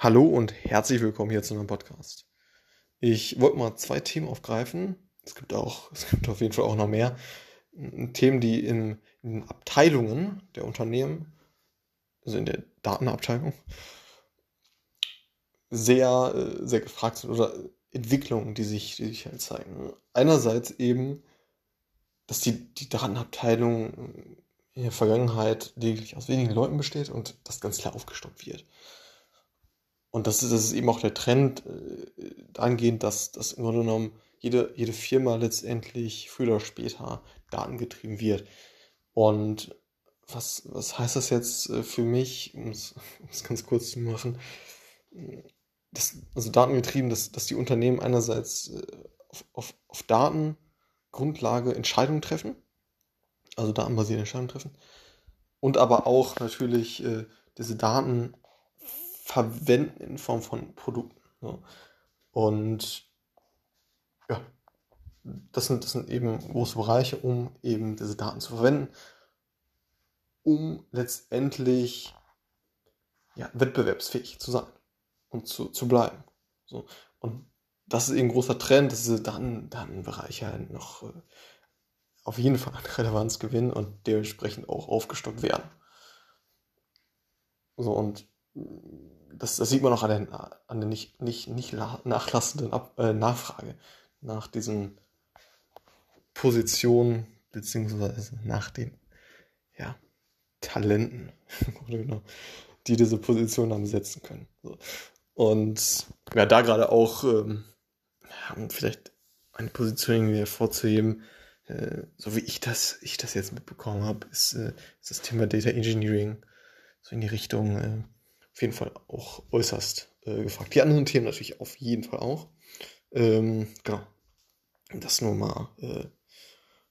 Hallo und herzlich willkommen hier zu einem Podcast. Ich wollte mal zwei Themen aufgreifen. Es gibt auch, es gibt auf jeden Fall auch noch mehr Themen, die in, in Abteilungen der Unternehmen, also in der Datenabteilung, sehr, äh, sehr gefragt sind oder Entwicklungen, die sich, die sich halt zeigen. Einerseits eben, dass die, die Datenabteilung in der Vergangenheit lediglich aus wenigen Leuten besteht und das ganz klar aufgestockt wird. Und das ist, das ist eben auch der Trend äh, dahingehend, dass, dass im Grunde genommen jede, jede Firma letztendlich früher oder später datengetrieben wird. Und was, was heißt das jetzt äh, für mich, um es, um es ganz kurz zu machen? Das, also datengetrieben, dass, dass die Unternehmen einerseits äh, auf, auf, auf Datengrundlage Entscheidungen treffen, also datenbasierte Entscheidungen treffen, und aber auch natürlich äh, diese Daten verwenden in Form von Produkten. So. Und ja, das sind, das sind eben große Bereiche, um eben diese Daten zu verwenden, um letztendlich ja, wettbewerbsfähig zu sein und zu, zu bleiben. So. Und das ist eben ein großer Trend, dass diese Daten, Datenbereiche halt noch äh, auf jeden Fall an Relevanz gewinnen und dementsprechend auch aufgestockt werden. So, und das, das sieht man auch an der, an der nicht, nicht, nicht nachlassenden Ab, äh, Nachfrage nach diesen Positionen, beziehungsweise nach den ja, Talenten, die diese Position dann besetzen können. So. Und ja, da gerade auch ähm, vielleicht eine Position hervorzuheben, äh, so wie ich das, ich das jetzt mitbekommen habe, ist, äh, ist das Thema Data Engineering so in die Richtung äh, auf jeden Fall auch äußerst äh, gefragt. Die anderen Themen natürlich auf jeden Fall auch. Ähm, genau. Das nur mal, äh,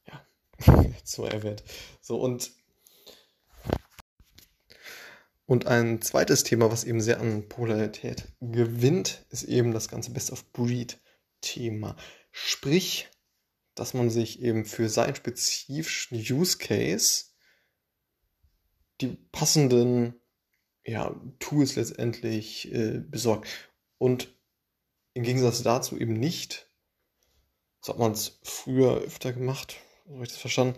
ja, so erwähnt. So, und, und ein zweites Thema, was eben sehr an Popularität gewinnt, ist eben das ganze Best of Breed Thema. Sprich, dass man sich eben für seinen spezifischen Use Case die passenden ja, Tools letztendlich äh, besorgt. Und im Gegensatz dazu eben nicht, so hat man es früher öfter gemacht, so habe ich das verstanden,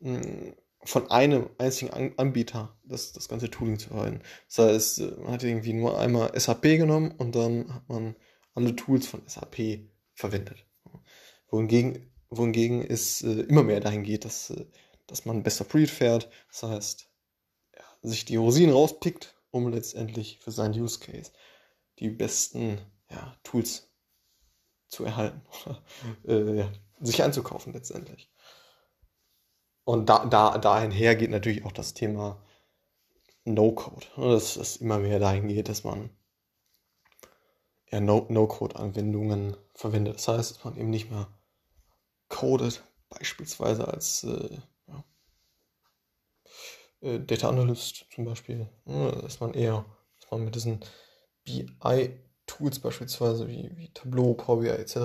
hm, von einem einzigen Anbieter das, das ganze Tooling zu verwenden. Das heißt, äh, man hat irgendwie nur einmal SAP genommen und dann hat man alle Tools von SAP verwendet. Wohingegen, wohingegen es äh, immer mehr dahin geht, dass, äh, dass man besser Breed fährt. Das heißt, sich die Rosinen rauspickt, um letztendlich für seinen Use Case die besten ja, Tools zu erhalten äh, ja, sich einzukaufen letztendlich. Und da, da, dahin geht natürlich auch das Thema No-Code, ne, dass es immer mehr dahin geht, dass man ja, No-Code-Anwendungen no verwendet. Das heißt, dass man eben nicht mehr codet, beispielsweise als äh, äh, Data Analyst zum Beispiel, ne, dass man eher, dass man mit diesen BI-Tools beispielsweise wie, wie Tableau, Power BI etc.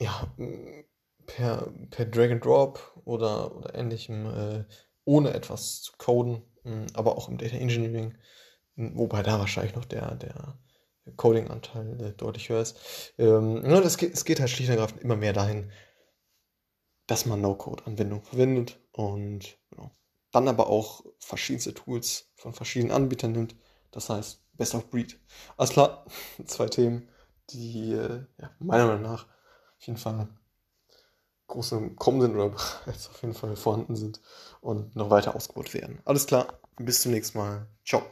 ja, per, per Drag and Drop oder, oder ähnlichem, äh, ohne etwas zu coden, aber auch im Data Engineering, wobei da wahrscheinlich noch der, der Coding-Anteil äh, deutlich höher ist. Ähm, ja, das geht, es geht halt schlicht und ergreifend immer mehr dahin, dass man No-Code-Anwendungen verwendet und genau, dann aber auch verschiedenste Tools von verschiedenen Anbietern nimmt. Das heißt, Best of Breed. Alles klar, zwei Themen, die äh, ja, meiner Meinung nach auf jeden Fall groß im Kommen sind oder bereits auf jeden Fall vorhanden sind und noch weiter ausgebaut werden. Alles klar, bis zum nächsten Mal. Ciao.